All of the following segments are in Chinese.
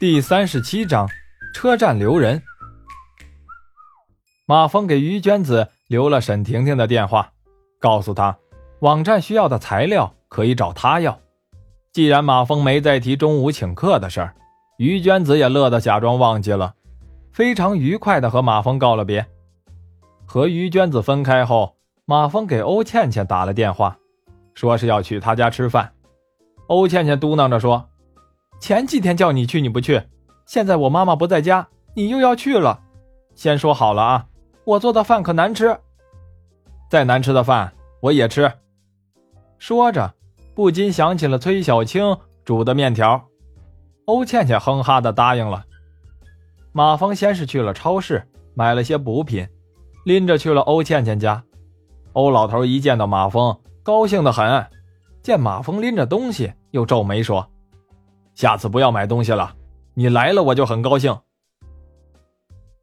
第三十七章，车站留人。马峰给于娟子留了沈婷婷的电话，告诉她网站需要的材料可以找她要。既然马峰没再提中午请客的事儿，于娟子也乐得假装忘记了，非常愉快的和马峰告了别。和于娟子分开后，马峰给欧倩倩打了电话，说是要去她家吃饭。欧倩倩嘟囔着说。前几天叫你去你不去，现在我妈妈不在家，你又要去了。先说好了啊，我做的饭可难吃，再难吃的饭我也吃。说着，不禁想起了崔小青煮的面条。欧倩倩哼哈的答应了。马峰先是去了超市买了些补品，拎着去了欧倩倩家。欧老头一见到马峰，高兴的很，见马峰拎着东西，又皱眉说。下次不要买东西了，你来了我就很高兴。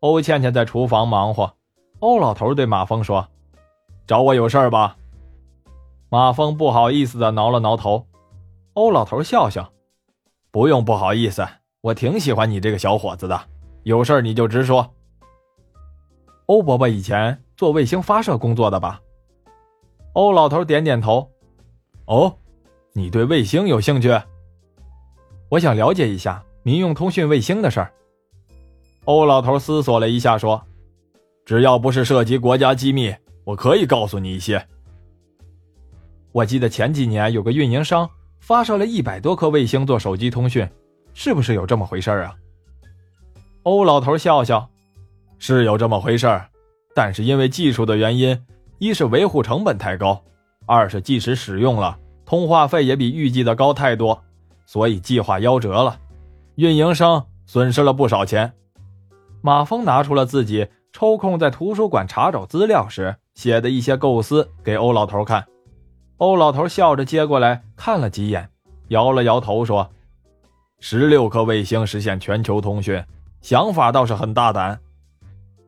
欧倩倩在厨房忙活，欧老头对马峰说：“找我有事儿吧？”马峰不好意思的挠了挠头。欧老头笑笑：“不用不好意思，我挺喜欢你这个小伙子的，有事儿你就直说。”欧伯伯以前做卫星发射工作的吧？欧老头点点头。哦，你对卫星有兴趣？我想了解一下民用通讯卫星的事儿。欧老头思索了一下，说：“只要不是涉及国家机密，我可以告诉你一些。我记得前几年有个运营商发射了一百多颗卫星做手机通讯，是不是有这么回事啊？”欧老头笑笑：“是有这么回事儿，但是因为技术的原因，一是维护成本太高，二是即使使用了，通话费也比预计的高太多。”所以计划夭折了，运营商损失了不少钱。马峰拿出了自己抽空在图书馆查找资料时写的一些构思给欧老头看。欧老头笑着接过来看了几眼，摇了摇头说：“十六颗卫星实现全球通讯，想法倒是很大胆。”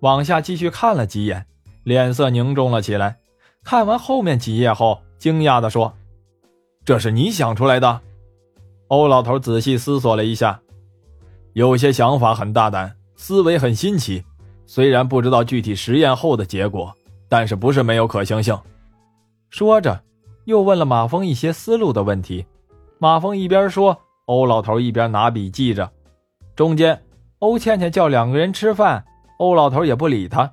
往下继续看了几眼，脸色凝重了起来。看完后面几页后，惊讶地说：“这是你想出来的？”欧老头仔细思索了一下，有些想法很大胆，思维很新奇。虽然不知道具体实验后的结果，但是不是没有可行性。说着，又问了马峰一些思路的问题。马峰一边说，欧老头一边拿笔记着。中间，欧倩倩叫两个人吃饭，欧老头也不理他。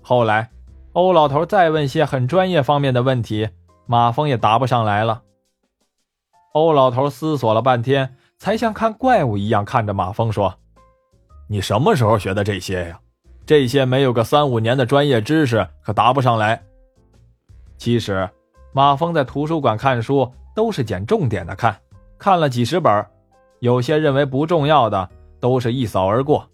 后来，欧老头再问些很专业方面的问题，马峰也答不上来了。欧老头思索了半天，才像看怪物一样看着马峰说：“你什么时候学的这些呀？这些没有个三五年的专业知识，可答不上来。”其实，马峰在图书馆看书都是捡重点的看，看了几十本，有些认为不重要的都是一扫而过。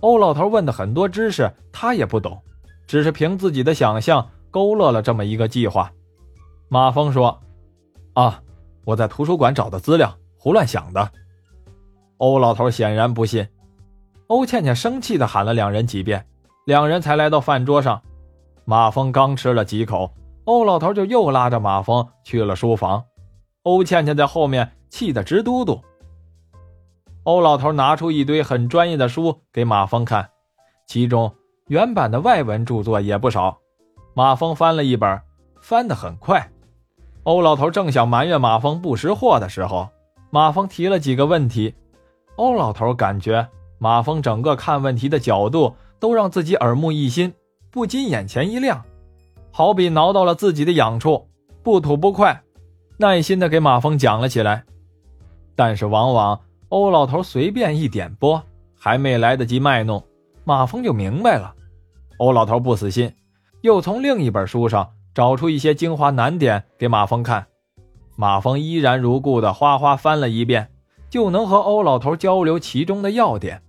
欧老头问的很多知识他也不懂，只是凭自己的想象勾勒了这么一个计划。马峰说：“啊。”我在图书馆找的资料，胡乱想的。欧老头显然不信。欧倩倩生气的喊了两人几遍，两人才来到饭桌上。马峰刚吃了几口，欧老头就又拉着马峰去了书房。欧倩倩在后面气得直嘟嘟。欧老头拿出一堆很专业的书给马峰看，其中原版的外文著作也不少。马峰翻了一本，翻得很快。欧老头正想埋怨马峰不识货的时候，马峰提了几个问题。欧老头感觉马峰整个看问题的角度都让自己耳目一新，不禁眼前一亮，好比挠到了自己的痒处，不吐不快，耐心的给马峰讲了起来。但是往往欧老头随便一点拨，还没来得及卖弄，马峰就明白了。欧老头不死心，又从另一本书上。找出一些精华难点给马峰看，马峰依然如故的哗哗翻了一遍，就能和欧老头交流其中的要点。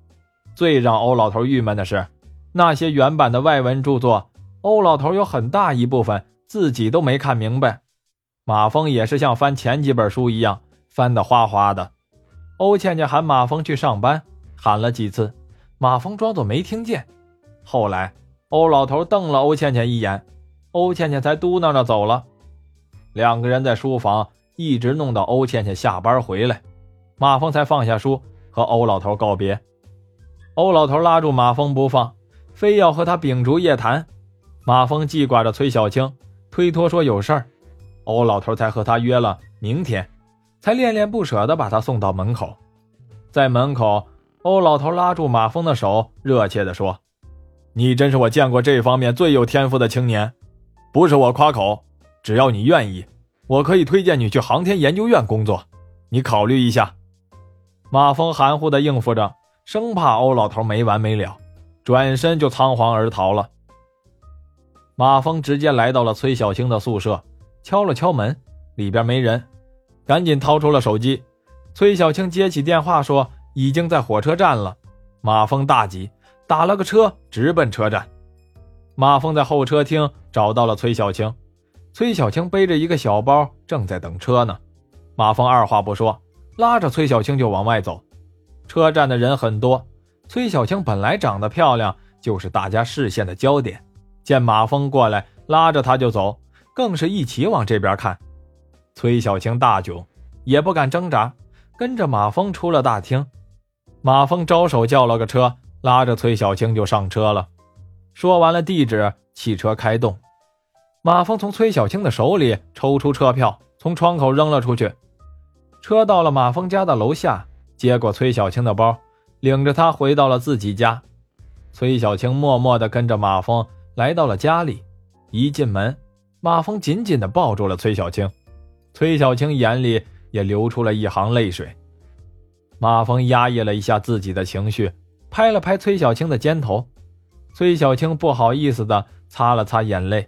最让欧老头郁闷的是，那些原版的外文著作，欧老头有很大一部分自己都没看明白。马峰也是像翻前几本书一样翻得哗哗的。欧倩倩喊马峰去上班，喊了几次，马峰装作没听见。后来，欧老头瞪了欧倩倩一眼。欧倩倩才嘟囔着走了，两个人在书房一直弄到欧倩倩下班回来，马峰才放下书，和欧老头告别。欧老头拉住马峰不放，非要和他秉烛夜谈。马峰记挂着崔小青，推脱说有事儿。欧老头才和他约了明天，才恋恋不舍地把他送到门口。在门口，欧老头拉住马峰的手，热切地说：“你真是我见过这方面最有天赋的青年，不是我夸口，只要你愿意，我可以推荐你去航天研究院工作。你考虑一下。”马峰含糊的应付着。生怕欧老头没完没了，转身就仓皇而逃了。马峰直接来到了崔小青的宿舍，敲了敲门，里边没人，赶紧掏出了手机。崔小青接起电话说：“已经在火车站了。”马峰大急，打了个车直奔车站。马峰在候车厅找到了崔小青，崔小青背着一个小包，正在等车呢。马峰二话不说，拉着崔小青就往外走。车站的人很多，崔小青本来长得漂亮，就是大家视线的焦点。见马峰过来，拉着他就走，更是一起往这边看。崔小青大窘，也不敢挣扎，跟着马峰出了大厅。马峰招手叫了个车，拉着崔小青就上车了。说完了地址，汽车开动。马峰从崔小青的手里抽出车票，从窗口扔了出去。车到了马峰家的楼下。接过崔小青的包，领着她回到了自己家。崔小青默默地跟着马峰来到了家里。一进门，马峰紧紧地抱住了崔小青，崔小青眼里也流出了一行泪水。马峰压抑了一下自己的情绪，拍了拍崔小青的肩头。崔小青不好意思地擦了擦眼泪。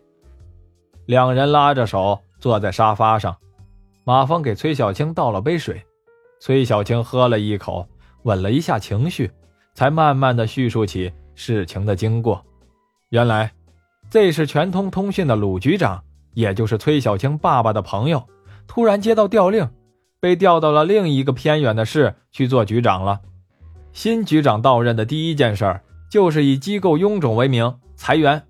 两人拉着手坐在沙发上，马峰给崔小青倒了杯水。崔小青喝了一口，稳了一下情绪，才慢慢的叙述起事情的经过。原来，这是全通通讯的鲁局长，也就是崔小青爸爸的朋友，突然接到调令，被调到了另一个偏远的市去做局长了。新局长到任的第一件事儿就是以机构臃肿为名裁员，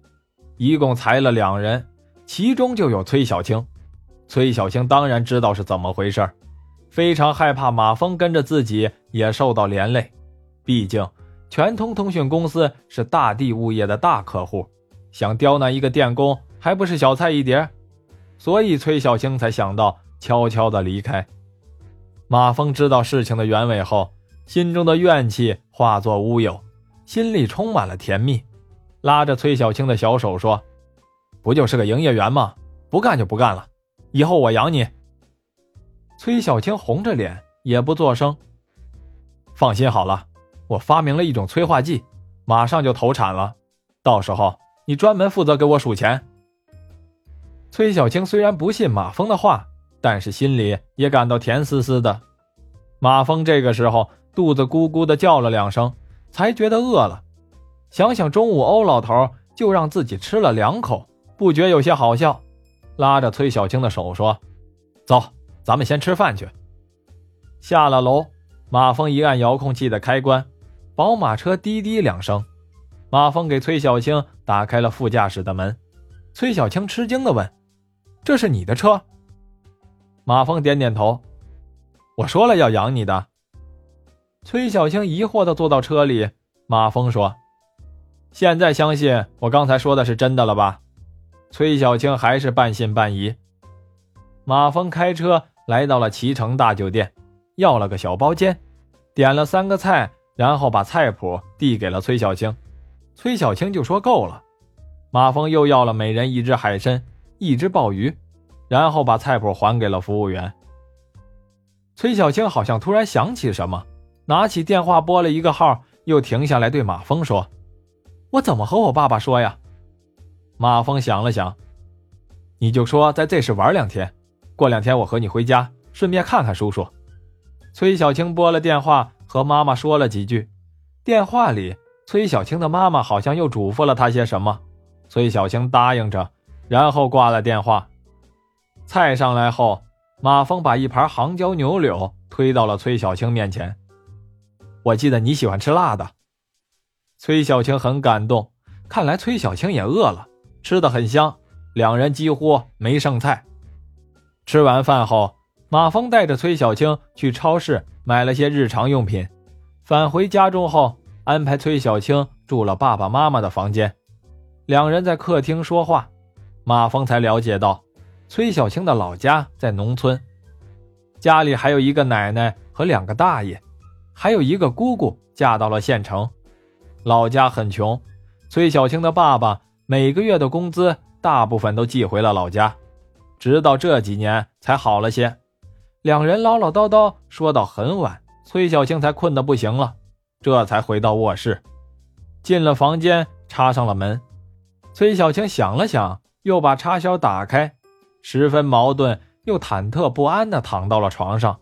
一共裁了两人，其中就有崔小青。崔小青当然知道是怎么回事非常害怕马峰跟着自己也受到连累，毕竟全通通讯公司是大地物业的大客户，想刁难一个电工还不是小菜一碟，所以崔小青才想到悄悄的离开。马峰知道事情的原委后，心中的怨气化作乌有，心里充满了甜蜜，拉着崔小青的小手说：“不就是个营业员吗？不干就不干了，以后我养你。”崔小青红着脸，也不作声。放心好了，我发明了一种催化剂，马上就投产了。到时候你专门负责给我数钱。崔小青虽然不信马峰的话，但是心里也感到甜丝丝的。马峰这个时候肚子咕咕的叫了两声，才觉得饿了。想想中午欧老头就让自己吃了两口，不觉有些好笑，拉着崔小青的手说：“走。”咱们先吃饭去。下了楼，马峰一按遥控器的开关，宝马车滴滴两声，马峰给崔小青打开了副驾驶的门。崔小青吃惊的问：“这是你的车？”马峰点点头：“我说了要养你的。”崔小青疑惑的坐到车里。马峰说：“现在相信我刚才说的是真的了吧？”崔小青还是半信半疑。马峰开车。来到了脐城大酒店，要了个小包间，点了三个菜，然后把菜谱递给了崔小青。崔小青就说够了。马峰又要了每人一只海参，一只鲍鱼，然后把菜谱还给了服务员。崔小青好像突然想起什么，拿起电话拨了一个号，又停下来对马峰说：“我怎么和我爸爸说呀？”马峰想了想，你就说在这市玩两天。过两天我和你回家，顺便看看叔叔。崔小青拨了电话，和妈妈说了几句。电话里，崔小青的妈妈好像又嘱咐了她些什么。崔小青答应着，然后挂了电话。菜上来后，马峰把一盘杭椒牛柳推到了崔小青面前。我记得你喜欢吃辣的。崔小青很感动，看来崔小青也饿了，吃的很香。两人几乎没剩菜。吃完饭后，马峰带着崔小青去超市买了些日常用品，返回家中后，安排崔小青住了爸爸妈妈的房间。两人在客厅说话，马峰才了解到，崔小青的老家在农村，家里还有一个奶奶和两个大爷，还有一个姑姑嫁到了县城。老家很穷，崔小青的爸爸每个月的工资大部分都寄回了老家，直到这几年才好了些。两人唠唠叨叨说到很晚，崔小青才困得不行了，这才回到卧室，进了房间，插上了门。崔小青想了想，又把插销打开，十分矛盾又忐忑不安地躺到了床上。